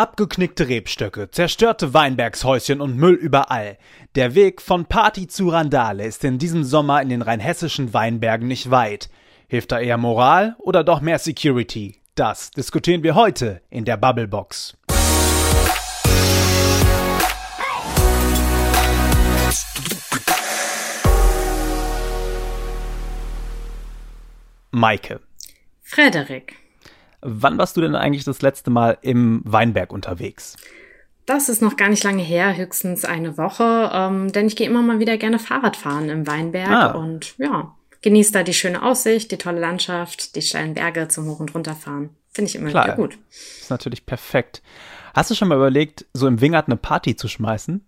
Abgeknickte Rebstöcke, zerstörte Weinbergshäuschen und Müll überall. Der Weg von Party zu Randale ist in diesem Sommer in den rheinhessischen Weinbergen nicht weit. Hilft da eher Moral oder doch mehr Security? Das diskutieren wir heute in der Bubblebox. Maike. Frederik. Wann warst du denn eigentlich das letzte Mal im Weinberg unterwegs? Das ist noch gar nicht lange her, höchstens eine Woche, ähm, denn ich gehe immer mal wieder gerne Fahrrad fahren im Weinberg ah. und ja, genieße da die schöne Aussicht, die tolle Landschaft, die steilen Berge zum Hoch- und Runterfahren. Finde ich immer Klar, wieder gut. Ist natürlich perfekt. Hast du schon mal überlegt, so im Wingert eine Party zu schmeißen?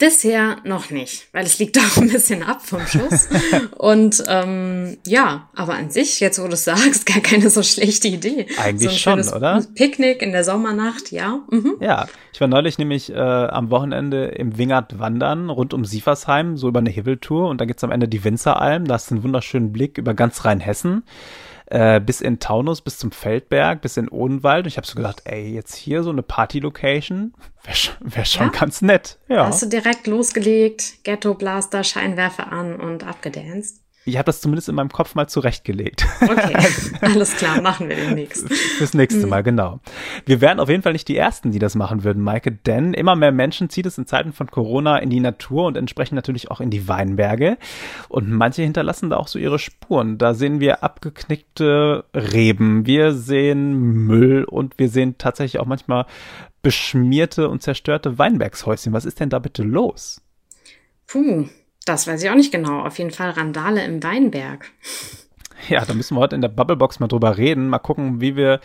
Bisher noch nicht, weil es liegt auch ein bisschen ab vom Schuss. Und ähm, ja, aber an sich, jetzt wo du es sagst, gar keine so schlechte Idee. Eigentlich so schon, oder? Picknick in der Sommernacht, ja. Mhm. Ja, ich war neulich nämlich äh, am Wochenende im Wingert wandern, rund um Sieversheim, so über eine Hibbeltour. Und da gibt's am Ende die Winzeralm. Da hast du einen wunderschönen Blick über ganz Rheinhessen äh, bis in Taunus, bis zum Feldberg, bis in Odenwald. Und ich habe so gedacht, ey, jetzt hier so eine Party-Location wäre wär schon ja? ganz nett. Ja. Hast du direkt losgelegt, Ghetto-Blaster, Scheinwerfer an und abgedanced? Ich habe das zumindest in meinem Kopf mal zurechtgelegt. Okay, alles klar, machen wir demnächst. Fürs nächste Mal, genau. Wir wären auf jeden Fall nicht die Ersten, die das machen würden, Maike, denn immer mehr Menschen zieht es in Zeiten von Corona in die Natur und entsprechend natürlich auch in die Weinberge. Und manche hinterlassen da auch so ihre Spuren. Da sehen wir abgeknickte Reben, wir sehen Müll und wir sehen tatsächlich auch manchmal beschmierte und zerstörte Weinbergshäuschen. Was ist denn da bitte los? Puh, das weiß ich auch nicht genau. Auf jeden Fall Randale im Weinberg. Ja, da müssen wir heute in der Bubblebox mal drüber reden. Mal gucken, wie wir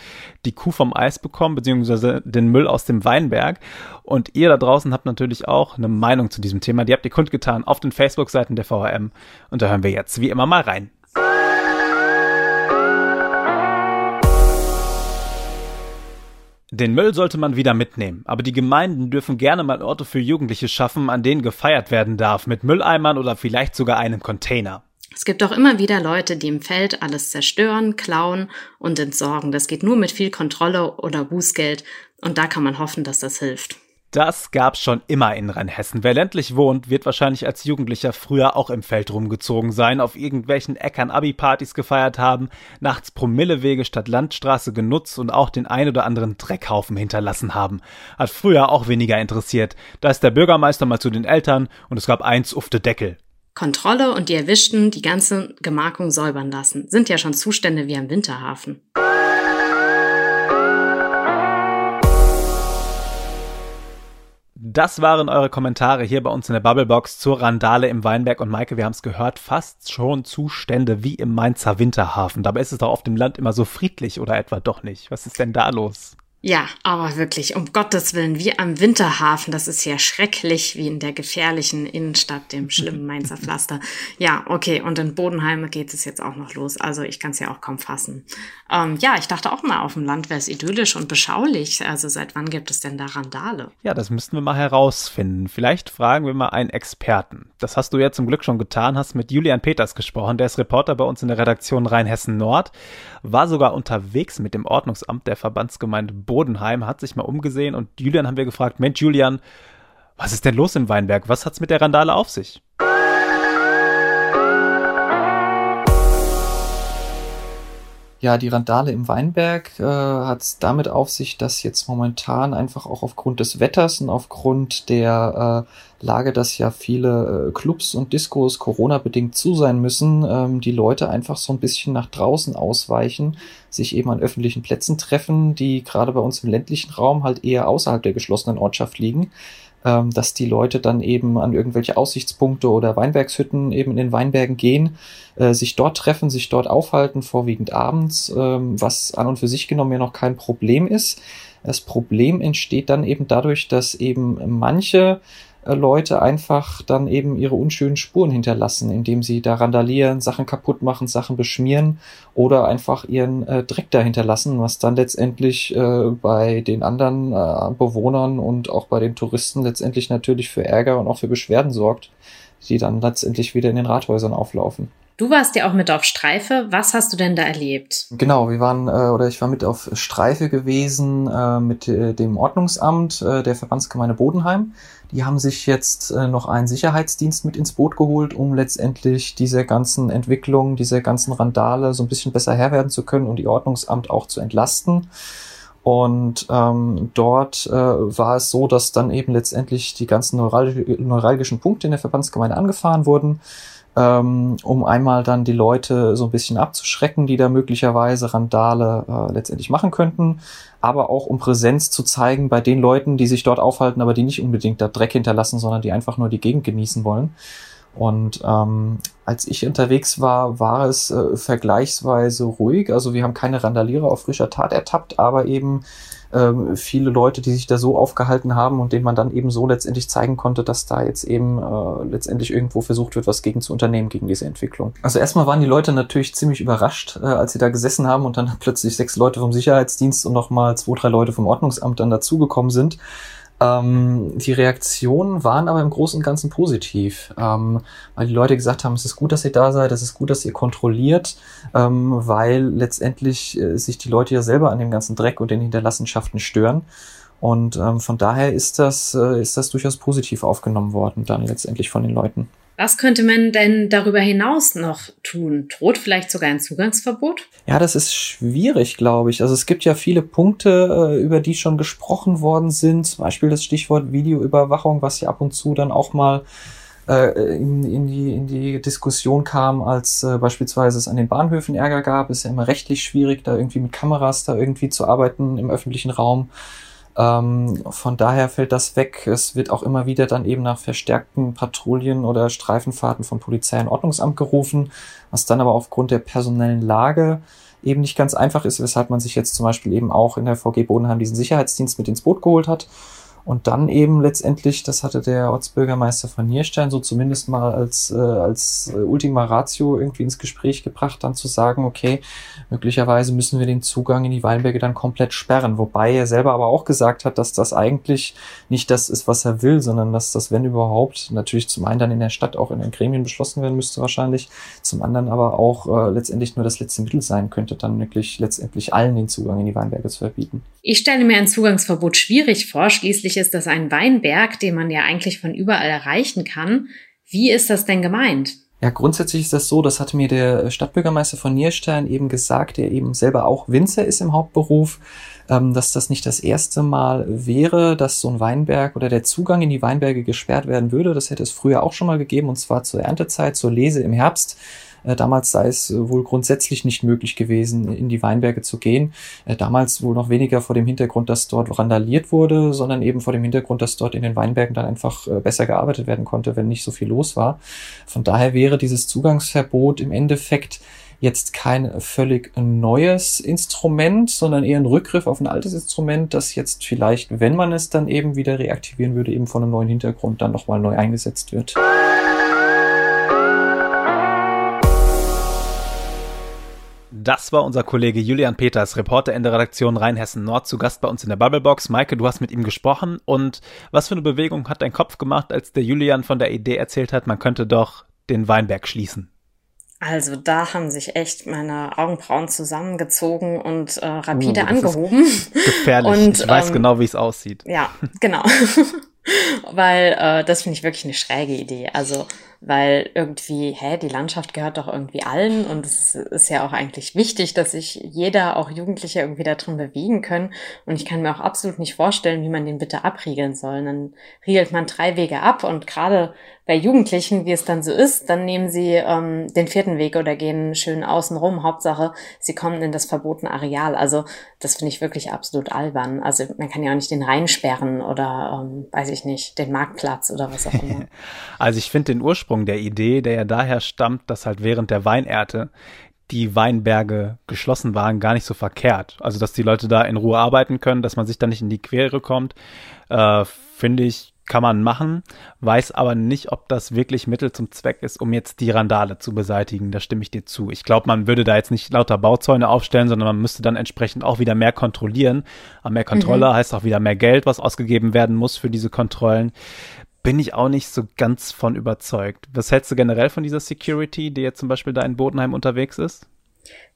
die Kuh vom Eis bekommen, beziehungsweise den Müll aus dem Weinberg. Und ihr da draußen habt natürlich auch eine Meinung zu diesem Thema. Die habt ihr kundgetan auf den Facebook-Seiten der VRM. Und da hören wir jetzt wie immer mal rein. Den Müll sollte man wieder mitnehmen, aber die Gemeinden dürfen gerne mal Orte für Jugendliche schaffen, an denen gefeiert werden darf, mit Mülleimern oder vielleicht sogar einem Container. Es gibt auch immer wieder Leute, die im Feld alles zerstören, klauen und entsorgen. Das geht nur mit viel Kontrolle oder Bußgeld und da kann man hoffen, dass das hilft. Das gab's schon immer in Rheinhessen. Wer ländlich wohnt, wird wahrscheinlich als Jugendlicher früher auch im Feld rumgezogen sein, auf irgendwelchen Äckern Abi-Partys gefeiert haben, nachts Promillewege statt Landstraße genutzt und auch den ein oder anderen Dreckhaufen hinterlassen haben. Hat früher auch weniger interessiert. Da ist der Bürgermeister mal zu den Eltern und es gab eins auf de Deckel. Kontrolle und die Erwischten die ganze Gemarkung säubern lassen. Sind ja schon Zustände wie am Winterhafen. Das waren eure Kommentare hier bei uns in der Bubblebox zur Randale im Weinberg. Und Maike, wir haben es gehört, fast schon Zustände wie im Mainzer Winterhafen. Dabei ist es doch auf dem Land immer so friedlich oder etwa doch nicht. Was ist denn da los? Ja, aber wirklich, um Gottes Willen, wie am Winterhafen, das ist ja schrecklich, wie in der gefährlichen Innenstadt, dem schlimmen Mainzer Pflaster. Ja, okay, und in Bodenheim geht es jetzt auch noch los. Also ich kann es ja auch kaum fassen. Ähm, ja, ich dachte auch mal, auf dem Land wäre es idyllisch und beschaulich. Also seit wann gibt es denn da Randale? Ja, das müssten wir mal herausfinden. Vielleicht fragen wir mal einen Experten. Das hast du ja zum Glück schon getan, hast mit Julian Peters gesprochen. Der ist Reporter bei uns in der Redaktion Rheinhessen Nord, war sogar unterwegs mit dem Ordnungsamt der Verbandsgemeinde Bodenheim Bodenheim, hat sich mal umgesehen und Julian haben wir gefragt, Mensch Julian, was ist denn los im Weinberg? Was hat's mit der Randale auf sich? Ja, die Randale im Weinberg äh, hat es damit auf sich, dass jetzt momentan einfach auch aufgrund des Wetters und aufgrund der äh, Lage, dass ja viele äh, Clubs und Diskos Corona-bedingt zu sein müssen, ähm, die Leute einfach so ein bisschen nach draußen ausweichen, sich eben an öffentlichen Plätzen treffen, die gerade bei uns im ländlichen Raum halt eher außerhalb der geschlossenen Ortschaft liegen ähm, dass die Leute dann eben an irgendwelche Aussichtspunkte oder Weinbergshütten eben in den Weinbergen gehen, äh, sich dort treffen, sich dort aufhalten, vorwiegend abends, ähm, was an und für sich genommen ja noch kein Problem ist. Das Problem entsteht dann eben dadurch, dass eben manche Leute einfach dann eben ihre unschönen Spuren hinterlassen, indem sie da randalieren, Sachen kaputt machen, Sachen beschmieren oder einfach ihren äh, Dreck da hinterlassen, was dann letztendlich äh, bei den anderen äh, Bewohnern und auch bei den Touristen letztendlich natürlich für Ärger und auch für Beschwerden sorgt, die dann letztendlich wieder in den Rathäusern auflaufen. Du warst ja auch mit auf Streife. Was hast du denn da erlebt? Genau, wir waren äh, oder ich war mit auf Streife gewesen äh, mit äh, dem Ordnungsamt äh, der Verbandsgemeinde Bodenheim. Die haben sich jetzt äh, noch einen Sicherheitsdienst mit ins Boot geholt, um letztendlich dieser ganzen Entwicklung, dieser ganzen Randale so ein bisschen besser Herr werden zu können und die Ordnungsamt auch zu entlasten. Und ähm, dort äh, war es so, dass dann eben letztendlich die ganzen neuralgischen Punkte in der Verbandsgemeinde angefahren wurden ähm, um einmal dann die Leute so ein bisschen abzuschrecken, die da möglicherweise Randale äh, letztendlich machen könnten, aber auch um Präsenz zu zeigen bei den Leuten, die sich dort aufhalten, aber die nicht unbedingt da Dreck hinterlassen, sondern die einfach nur die Gegend genießen wollen. Und ähm, als ich unterwegs war, war es äh, vergleichsweise ruhig. Also wir haben keine Randalierer auf frischer Tat ertappt, aber eben ähm, viele Leute, die sich da so aufgehalten haben und denen man dann eben so letztendlich zeigen konnte, dass da jetzt eben äh, letztendlich irgendwo versucht wird, was gegen zu unternehmen, gegen diese Entwicklung. Also erstmal waren die Leute natürlich ziemlich überrascht, äh, als sie da gesessen haben und dann plötzlich sechs Leute vom Sicherheitsdienst und nochmal zwei, drei Leute vom Ordnungsamt dann dazugekommen sind. Ähm, die Reaktionen waren aber im Großen und Ganzen positiv, ähm, weil die Leute gesagt haben, es ist gut, dass ihr da seid, es ist gut, dass ihr kontrolliert, ähm, weil letztendlich äh, sich die Leute ja selber an dem ganzen Dreck und den Hinterlassenschaften stören. Und ähm, von daher ist das, äh, ist das durchaus positiv aufgenommen worden, dann letztendlich von den Leuten. Was könnte man denn darüber hinaus noch tun? Droht vielleicht sogar ein Zugangsverbot? Ja, das ist schwierig, glaube ich. Also es gibt ja viele Punkte, äh, über die schon gesprochen worden sind. Zum Beispiel das Stichwort Videoüberwachung, was ja ab und zu dann auch mal äh, in, in, die, in die Diskussion kam, als äh, beispielsweise es an den Bahnhöfen Ärger gab. Ist ja immer rechtlich schwierig, da irgendwie mit Kameras da irgendwie zu arbeiten im öffentlichen Raum. Ähm, von daher fällt das weg. Es wird auch immer wieder dann eben nach verstärkten Patrouillen oder Streifenfahrten von Polizei und Ordnungsamt gerufen, was dann aber aufgrund der personellen Lage eben nicht ganz einfach ist, weshalb man sich jetzt zum Beispiel eben auch in der VG Bodenheim diesen Sicherheitsdienst mit ins Boot geholt hat und dann eben letztendlich, das hatte der Ortsbürgermeister von Nierstein so zumindest mal als, äh, als äh, Ultima Ratio irgendwie ins Gespräch gebracht, dann zu sagen, okay, möglicherweise müssen wir den Zugang in die Weinberge dann komplett sperren. Wobei er selber aber auch gesagt hat, dass das eigentlich nicht das ist, was er will, sondern dass das, wenn überhaupt, natürlich zum einen dann in der Stadt auch in den Gremien beschlossen werden müsste wahrscheinlich, zum anderen aber auch äh, letztendlich nur das letzte Mittel sein könnte, dann wirklich letztendlich allen den Zugang in die Weinberge zu verbieten. Ich stelle mir ein Zugangsverbot schwierig vor. Schließlich ist das ein Weinberg, den man ja eigentlich von überall erreichen kann. Wie ist das denn gemeint? Ja, grundsätzlich ist das so, das hat mir der Stadtbürgermeister von Nierstein eben gesagt, der eben selber auch Winzer ist im Hauptberuf, ähm, dass das nicht das erste Mal wäre, dass so ein Weinberg oder der Zugang in die Weinberge gesperrt werden würde. Das hätte es früher auch schon mal gegeben, und zwar zur Erntezeit, zur Lese im Herbst. Äh, damals sei es äh, wohl grundsätzlich nicht möglich gewesen, in die Weinberge zu gehen. Äh, damals wohl noch weniger vor dem Hintergrund, dass dort randaliert wurde, sondern eben vor dem Hintergrund, dass dort in den Weinbergen dann einfach besser gearbeitet werden konnte, wenn nicht so viel los war. Von daher wäre dieses Zugangsverbot im Endeffekt jetzt kein völlig neues Instrument, sondern eher ein Rückgriff auf ein altes Instrument, das jetzt vielleicht, wenn man es dann eben wieder reaktivieren würde, eben von einem neuen Hintergrund dann nochmal neu eingesetzt wird. Das war unser Kollege Julian Peters, Reporter in der Redaktion Rheinhessen Nord, zu Gast bei uns in der Bubblebox. Maike, du hast mit ihm gesprochen und was für eine Bewegung hat dein Kopf gemacht, als der Julian von der Idee erzählt hat, man könnte doch den Weinberg schließen? Also da haben sich echt meine Augenbrauen zusammengezogen und äh, rapide oh, angehoben. Gefährlich. Und, ich weiß ähm, genau, wie es aussieht. Ja, genau. Weil äh, das finde ich wirklich eine schräge Idee. Also weil irgendwie, hä, die Landschaft gehört doch irgendwie allen und es ist ja auch eigentlich wichtig, dass sich jeder, auch Jugendliche, irgendwie da drin bewegen können. Und ich kann mir auch absolut nicht vorstellen, wie man den bitte abriegeln soll. Dann riegelt man drei Wege ab und gerade bei Jugendlichen, wie es dann so ist, dann nehmen sie ähm, den vierten Weg oder gehen schön außen rum. Hauptsache, sie kommen in das verbotene Areal. Also das finde ich wirklich absolut albern. Also man kann ja auch nicht den Rhein sperren oder, ähm, weiß ich nicht, den Marktplatz oder was auch immer. also ich finde den Ursprung der Idee, der ja daher stammt, dass halt während der Weinernte die Weinberge geschlossen waren, gar nicht so verkehrt. Also, dass die Leute da in Ruhe arbeiten können, dass man sich da nicht in die Quere kommt, äh, finde ich kann man machen, weiß aber nicht, ob das wirklich Mittel zum Zweck ist, um jetzt die Randale zu beseitigen. Da stimme ich dir zu. Ich glaube, man würde da jetzt nicht lauter Bauzäune aufstellen, sondern man müsste dann entsprechend auch wieder mehr kontrollieren. Aber mehr Kontrolle mhm. heißt auch wieder mehr Geld, was ausgegeben werden muss für diese Kontrollen. Bin ich auch nicht so ganz von überzeugt. Was hältst du generell von dieser Security, die jetzt zum Beispiel da in Bodenheim unterwegs ist?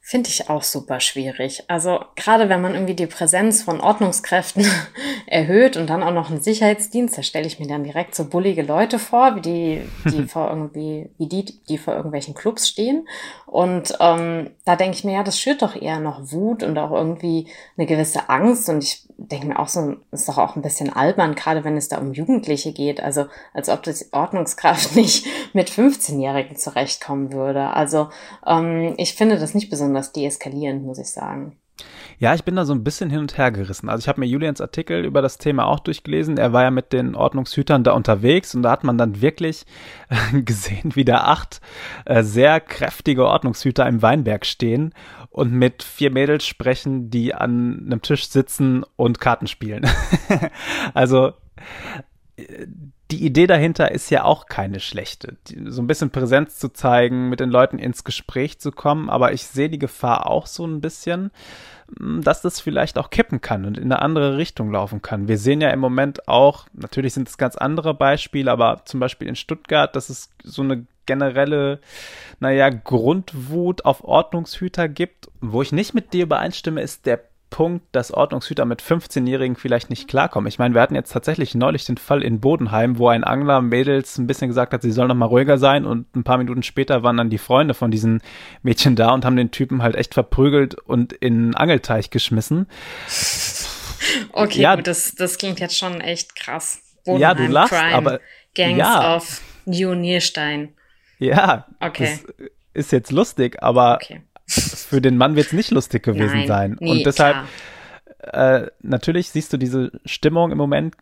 Finde ich auch super schwierig. Also gerade wenn man irgendwie die Präsenz von Ordnungskräften erhöht und dann auch noch einen Sicherheitsdienst, da stelle ich mir dann direkt so bullige Leute vor, wie die, die vor irgendwie, wie die, die vor irgendwelchen Clubs stehen. Und ähm, da denke ich mir, ja, das schürt doch eher noch Wut und auch irgendwie eine gewisse Angst. Und ich denke mir auch so, ist doch auch ein bisschen albern, gerade wenn es da um Jugendliche geht. Also als ob das Ordnungskraft nicht mit 15-Jährigen zurechtkommen würde. Also ähm, ich finde das nicht besonders deeskalierend, muss ich sagen. Ja, ich bin da so ein bisschen hin und her gerissen. Also ich habe mir Julians Artikel über das Thema auch durchgelesen. Er war ja mit den Ordnungshütern da unterwegs und da hat man dann wirklich äh, gesehen, wie da acht äh, sehr kräftige Ordnungshüter im Weinberg stehen und mit vier Mädels sprechen, die an einem Tisch sitzen und Karten spielen. also die Idee dahinter ist ja auch keine schlechte. So ein bisschen Präsenz zu zeigen, mit den Leuten ins Gespräch zu kommen, aber ich sehe die Gefahr auch so ein bisschen, hm, dass das vielleicht auch kippen kann und in eine andere Richtung laufen kann. Wir sehen ja im Moment auch, natürlich sind es ganz andere Beispiele, aber zum Beispiel in Stuttgart, dass es so eine generelle, naja, Grundwut auf Ordnungshüter gibt. Wo ich nicht mit dir übereinstimme, ist der Punkt, dass Ordnungshüter mit 15-Jährigen vielleicht nicht klarkommen. Ich meine, wir hatten jetzt tatsächlich neulich den Fall in Bodenheim, wo ein Angler Mädels ein bisschen gesagt hat, sie sollen noch mal ruhiger sein und ein paar Minuten später waren dann die Freunde von diesen Mädchen da und haben den Typen halt echt verprügelt und in einen Angelteich geschmissen. Okay, ja, gut, das, das klingt jetzt schon echt krass. Bodenheim, ja, du lachst, Crime, aber Gangs ja. of New Nierstein. Ja, okay. das ist jetzt lustig, aber okay für den Mann wird es nicht lustig gewesen Nein, sein. nee, und deshalb, äh, natürlich siehst du diese Stimmung im Moment,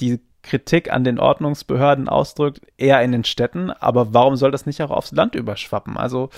die Kritik an den Ordnungsbehörden ausdrückt, eher in den Städten, aber warum soll das nicht auch aufs Land überschwappen? Also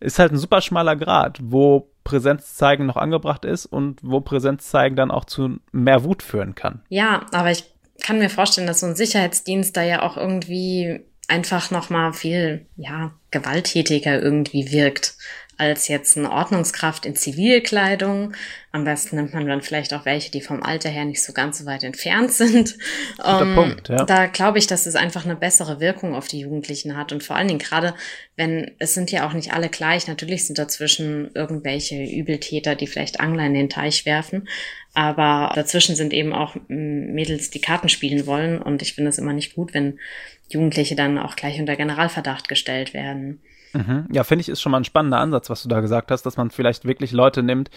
ist halt ein super schmaler Grad, wo Präsenz zeigen noch angebracht ist und wo Präsenz zeigen dann auch zu mehr Wut führen kann. Ja, aber ich kann mir vorstellen, dass so ein Sicherheitsdienst da ja auch irgendwie einfach noch mal viel ja gewalttätiger irgendwie wirkt als jetzt eine Ordnungskraft in Zivilkleidung. Am besten nimmt man dann vielleicht auch welche, die vom Alter her nicht so ganz so weit entfernt sind. Um, Punkt, ja. Da glaube ich, dass es einfach eine bessere Wirkung auf die Jugendlichen hat. Und vor allen Dingen gerade, wenn es sind ja auch nicht alle gleich. Natürlich sind dazwischen irgendwelche Übeltäter, die vielleicht Angler in den Teich werfen. Aber dazwischen sind eben auch Mädels, die Karten spielen wollen. Und ich finde es immer nicht gut, wenn Jugendliche dann auch gleich unter Generalverdacht gestellt werden. Mhm. Ja, finde ich, ist schon mal ein spannender Ansatz, was du da gesagt hast, dass man vielleicht wirklich Leute nimmt,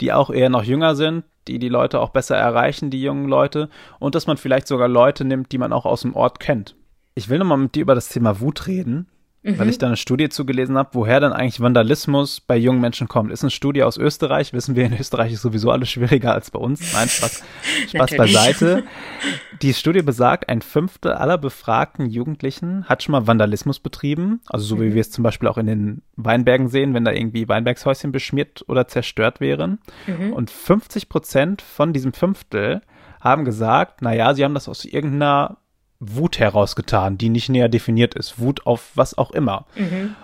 die auch eher noch jünger sind, die die Leute auch besser erreichen, die jungen Leute, und dass man vielleicht sogar Leute nimmt, die man auch aus dem Ort kennt. Ich will nochmal mit dir über das Thema Wut reden, mhm. weil ich da eine Studie zugelesen habe, woher dann eigentlich Vandalismus bei jungen Menschen kommt. Ist eine Studie aus Österreich, wissen wir, in Österreich ist sowieso alles schwieriger als bei uns. Nein, Spaß, Spaß beiseite. Die Studie besagt, ein Fünftel aller befragten Jugendlichen hat schon mal Vandalismus betrieben, also so mhm. wie wir es zum Beispiel auch in den Weinbergen sehen, wenn da irgendwie Weinbergshäuschen beschmiert oder zerstört wären. Mhm. Und 50 Prozent von diesem Fünftel haben gesagt, na ja, sie haben das aus irgendeiner Wut herausgetan, die nicht näher definiert ist. Wut auf was auch immer. Mhm.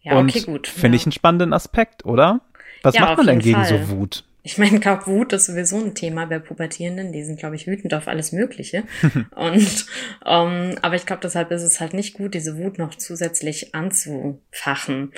Ja, Und okay, gut. Finde ja. ich einen spannenden Aspekt, oder? Was Ja, macht man denn gegen Fall. so Wut? Ich meine, glaub, Wut ist sowieso ein Thema bei Pubertierenden. Die sind, glaube ich, wütend auf alles Mögliche. Und ähm, aber ich glaube, deshalb ist es halt nicht gut, diese Wut noch zusätzlich anzufachen.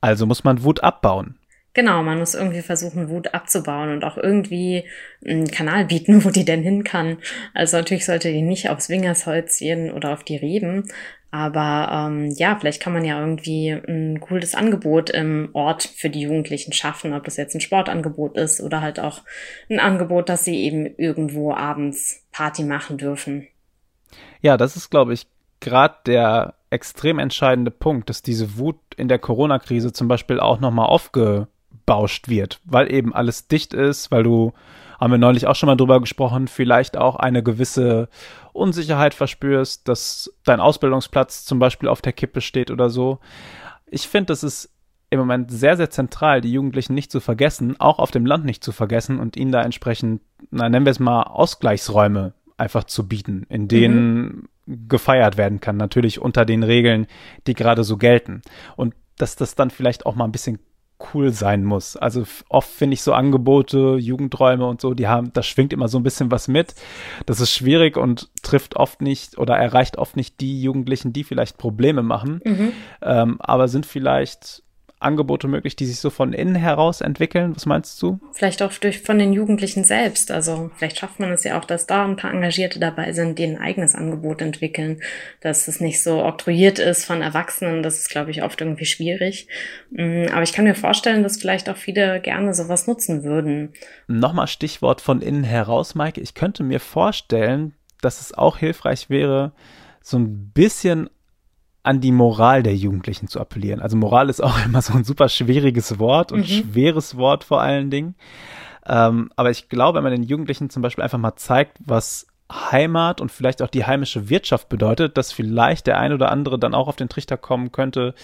Also muss man Wut abbauen. Genau, man muss irgendwie versuchen, Wut abzubauen und auch irgendwie einen Kanal bieten, wo die denn hin kann. Also natürlich sollte die nicht aufs Wingershäuschen oder auf die Reben. Aber ähm, ja, vielleicht kann man ja irgendwie ein cooles Angebot im Ort für die Jugendlichen schaffen, ob das jetzt ein Sportangebot ist oder halt auch ein Angebot, dass sie eben irgendwo abends Party machen dürfen. Ja, das ist, glaube ich, gerade der extrem entscheidende Punkt, dass diese Wut in der Corona-Krise zum Beispiel auch nochmal aufgebauscht wird, weil eben alles dicht ist, weil du, haben wir neulich auch schon mal drüber gesprochen, vielleicht auch eine gewisse Unsicherheit verspürst, dass dein Ausbildungsplatz zum Beispiel auf der Kippe steht oder so. Ich finde, das ist im Moment sehr, sehr zentral, die Jugendlichen nicht zu vergessen, auch auf dem Land nicht zu vergessen und ihnen da entsprechend, na, nennen wir es mal, Ausgleichsräume einfach zu bieten, in denen gefeiert werden kann, natürlich unter den Regeln, die gerade so gelten. Und dass das dann vielleicht auch mal ein bisschen cool sein muss. Also oft finde ich so Angebote, Jugendräume und so, die haben, da schwingt immer so ein bisschen was mit. Das ist schwierig und trifft oft nicht oder erreicht oft nicht die Jugendlichen, die vielleicht Probleme machen, mhm. ähm, aber sind vielleicht Angebote möglich, die sich so von innen heraus entwickeln? Was meinst du? Vielleicht auch durch von den Jugendlichen selbst. Also vielleicht schafft man es ja auch, dass da ein paar Engagierte dabei sind, die ein eigenes Angebot entwickeln, dass es nicht so oktroyiert ist von Erwachsenen. Das ist, glaube ich, oft irgendwie schwierig. Mm, aber ich kann mir vorstellen, dass vielleicht auch viele gerne sowas nutzen würden. Nochmal Stichwort von innen heraus, Maike. Ich könnte mir vorstellen, dass es auch hilfreich wäre, so ein bisschen an die Moral der Jugendlichen zu appellieren. Also Moral ist auch immer so ein super schwieriges Wort und mhm. schweres Wort vor allen Dingen. Ähm, aber ich glaube, wenn man den Jugendlichen zum Beispiel einfach mal zeigt, was Heimat und vielleicht auch die heimische Wirtschaft bedeutet, dass vielleicht der ein oder andere dann auch auf den Trichter kommen könnte,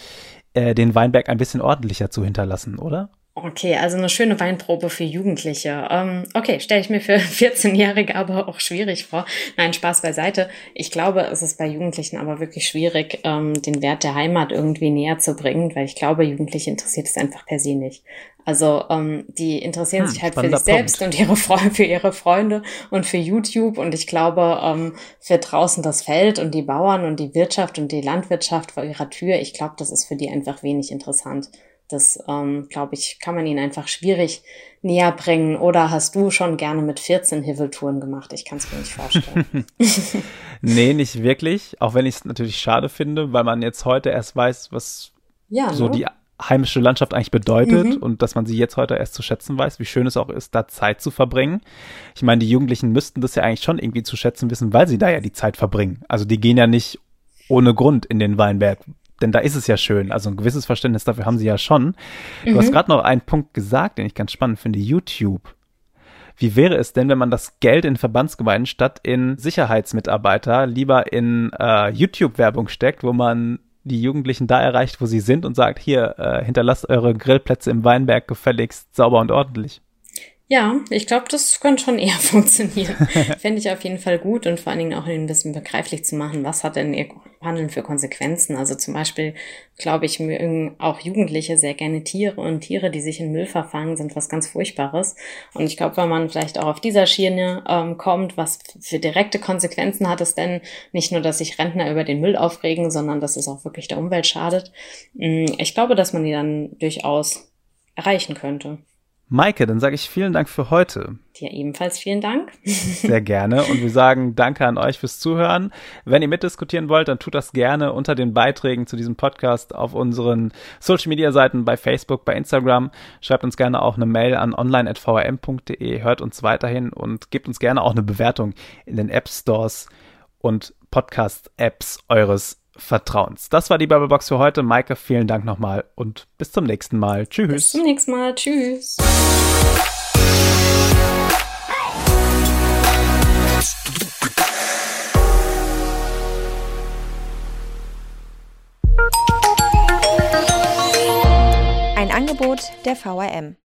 äh, den Weinberg ein bisschen ordentlicher zu hinterlassen, oder? Okay, also eine schöne Weinprobe für Jugendliche. Ähm, okay, stelle ich mir für 14-Jährige aber auch schwierig vor. Nein, Spaß beiseite. Ich glaube, es ist bei Jugendlichen aber wirklich schwierig, ähm, den Wert der Heimat irgendwie näher zu bringen, weil ich glaube, Jugendliche interessiert es einfach per se nicht. Also ähm, die interessieren hm, sich halt für sich Punkt. selbst und ihre Freunde, für ihre Freunde und für YouTube. Und ich glaube, ähm, für draußen das Feld und die Bauern und die Wirtschaft und die Landwirtschaft vor ihrer Tür, ich glaube, das ist für die einfach wenig interessant. Das, ähm, glaube ich, kann man ihnen einfach schwierig näher bringen. Oder hast du schon gerne mit 14 Hiveltouren gemacht? Ich kann es mir nicht vorstellen. nee, nicht wirklich. Auch wenn ich es natürlich schade finde, weil man jetzt heute erst weiß, was ja, so ne? die heimische Landschaft eigentlich bedeutet mhm. und dass man sie jetzt heute erst zu schätzen weiß, wie schön es auch ist, da Zeit zu verbringen. Ich meine, die Jugendlichen müssten das ja eigentlich schon irgendwie zu schätzen wissen, weil sie da ja die Zeit verbringen. Also die gehen ja nicht ohne Grund in den Weinberg, denn da ist es ja schön. Also ein gewisses Verständnis dafür haben sie ja schon. Du mhm. hast gerade noch einen Punkt gesagt, den ich ganz spannend finde, YouTube. Wie wäre es denn, wenn man das Geld in Verbandsgemeinden statt in Sicherheitsmitarbeiter lieber in äh, YouTube-Werbung steckt, wo man die Jugendlichen da erreicht, wo sie sind und sagt, hier, äh, hinterlasst eure Grillplätze im Weinberg gefälligst sauber und ordentlich. Ja, ich glaube, das könnte schon eher funktionieren. Fände ich auf jeden Fall gut und vor allen Dingen auch ein bisschen begreiflich zu machen, was hat denn ihr Handeln für Konsequenzen. Also zum Beispiel, glaube ich, mögen auch Jugendliche sehr gerne Tiere und Tiere, die sich in Müll verfangen, sind was ganz Furchtbares. Und ich glaube, wenn man vielleicht auch auf dieser Schiene ähm, kommt, was für direkte Konsequenzen hat es denn nicht nur, dass sich Rentner über den Müll aufregen, sondern dass es auch wirklich der Umwelt schadet. Mm, ich glaube, dass man die dann durchaus erreichen könnte. Maike, dann sage ich vielen Dank für heute. Dir ebenfalls vielen Dank. Sehr gerne. Und wir sagen Danke an euch fürs Zuhören. Wenn ihr mitdiskutieren wollt, dann tut das gerne unter den Beiträgen zu diesem Podcast auf unseren Social Media Seiten bei Facebook, bei Instagram. Schreibt uns gerne auch eine Mail an online.vrm.de. Hört uns weiterhin und gebt uns gerne auch eine Bewertung in den App Stores und Podcast-Apps eures Vertrauens. Das war die Bubblebox für heute. Maike, vielen Dank nochmal und bis zum nächsten Mal. Tschüss. Bis zum nächsten Mal. Tschüss. Ein Angebot der VRM.